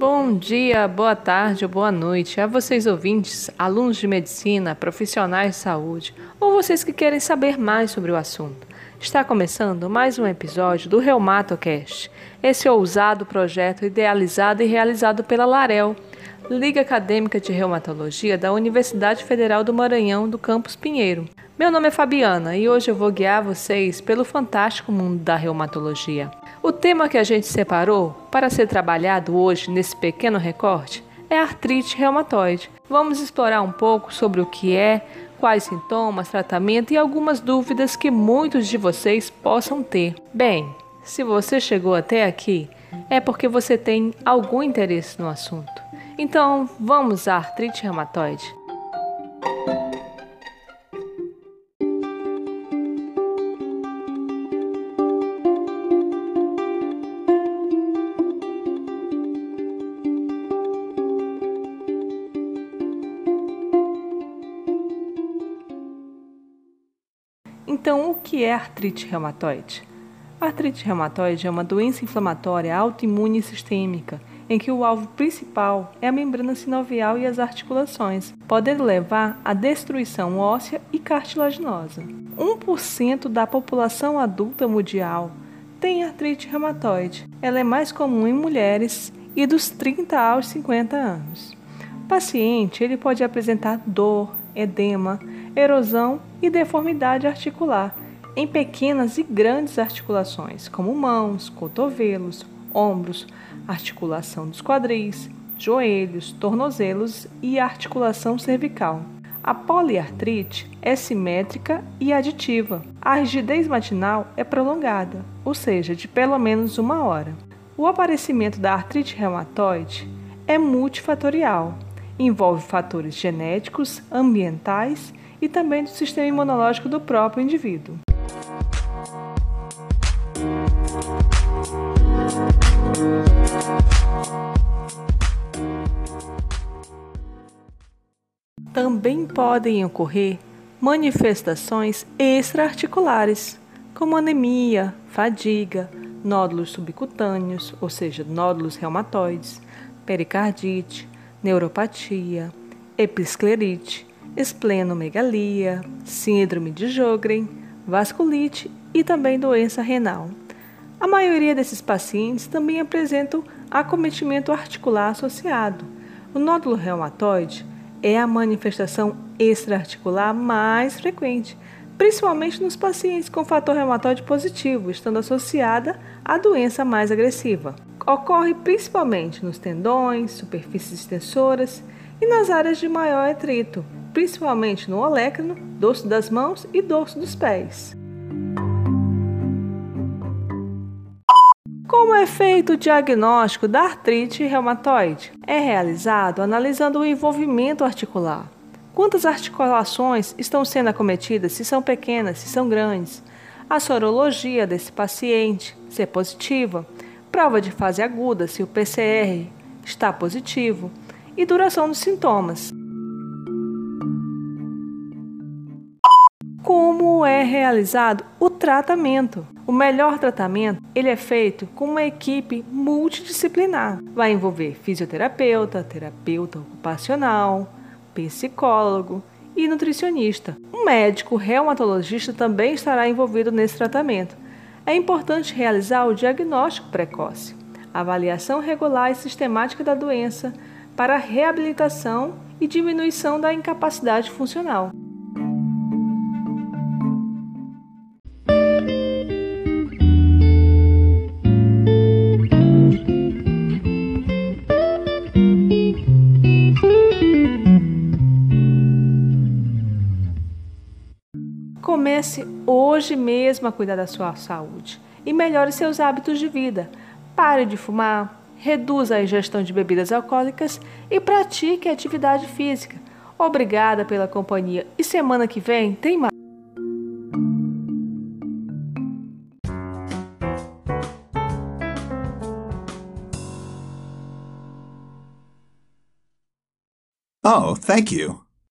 Bom dia, boa tarde ou boa noite a vocês ouvintes, alunos de medicina, profissionais de saúde ou vocês que querem saber mais sobre o assunto. Está começando mais um episódio do ReumatoCast, esse ousado projeto idealizado e realizado pela Larel, Liga Acadêmica de Reumatologia da Universidade Federal do Maranhão, do Campus Pinheiro. Meu nome é Fabiana e hoje eu vou guiar vocês pelo fantástico mundo da reumatologia. O tema que a gente separou para ser trabalhado hoje nesse pequeno recorte é artrite reumatoide. Vamos explorar um pouco sobre o que é, quais sintomas, tratamento e algumas dúvidas que muitos de vocês possam ter. Bem, se você chegou até aqui, é porque você tem algum interesse no assunto. Então, vamos à artrite reumatoide. Então, o que é artrite reumatoide? Artrite reumatoide é uma doença inflamatória autoimune sistêmica, em que o alvo principal é a membrana sinovial e as articulações, podendo levar à destruição óssea e cartilaginosa. 1% da população adulta mundial tem artrite reumatoide. Ela é mais comum em mulheres e dos 30 aos 50 anos. O paciente ele pode apresentar dor, edema, erosão e deformidade articular em pequenas e grandes articulações, como mãos, cotovelos, ombros, articulação dos quadris, joelhos, tornozelos e articulação cervical. A poliartrite é simétrica e aditiva. A rigidez matinal é prolongada, ou seja, de pelo menos uma hora. O aparecimento da artrite reumatoide é multifatorial. Envolve fatores genéticos, ambientais e também do sistema imunológico do próprio indivíduo. Também podem ocorrer manifestações extraarticulares, como anemia, fadiga, nódulos subcutâneos, ou seja, nódulos reumatoides, pericardite, neuropatia, episclerite, esplenomegalia, síndrome de Jogren, vasculite e também doença renal. A maioria desses pacientes também apresentam acometimento articular associado. O nódulo reumatoide é a manifestação extraarticular mais frequente, principalmente nos pacientes com fator reumatoide positivo, estando associada à doença mais agressiva. Ocorre principalmente nos tendões, superfícies extensoras e nas áreas de maior atrito, principalmente no olécrino, dorso das mãos e dorso dos pés. Como é feito o diagnóstico da artrite reumatoide? É realizado analisando o envolvimento articular. Quantas articulações estão sendo acometidas, se são pequenas, se são grandes. A sorologia desse paciente, se é positiva. Prova de fase aguda, se o PCR está positivo. E duração dos sintomas. Como é realizado o tratamento. O melhor tratamento ele é feito com uma equipe multidisciplinar. Vai envolver fisioterapeuta, terapeuta ocupacional, psicólogo e nutricionista. Um médico reumatologista também estará envolvido nesse tratamento. É importante realizar o diagnóstico precoce, avaliação regular e sistemática da doença para reabilitação e diminuição da incapacidade funcional. Comece hoje mesmo a cuidar da sua saúde e melhore seus hábitos de vida. Pare de fumar, reduza a ingestão de bebidas alcoólicas e pratique atividade física. Obrigada pela companhia e semana que vem tem mais. Oh, thank you.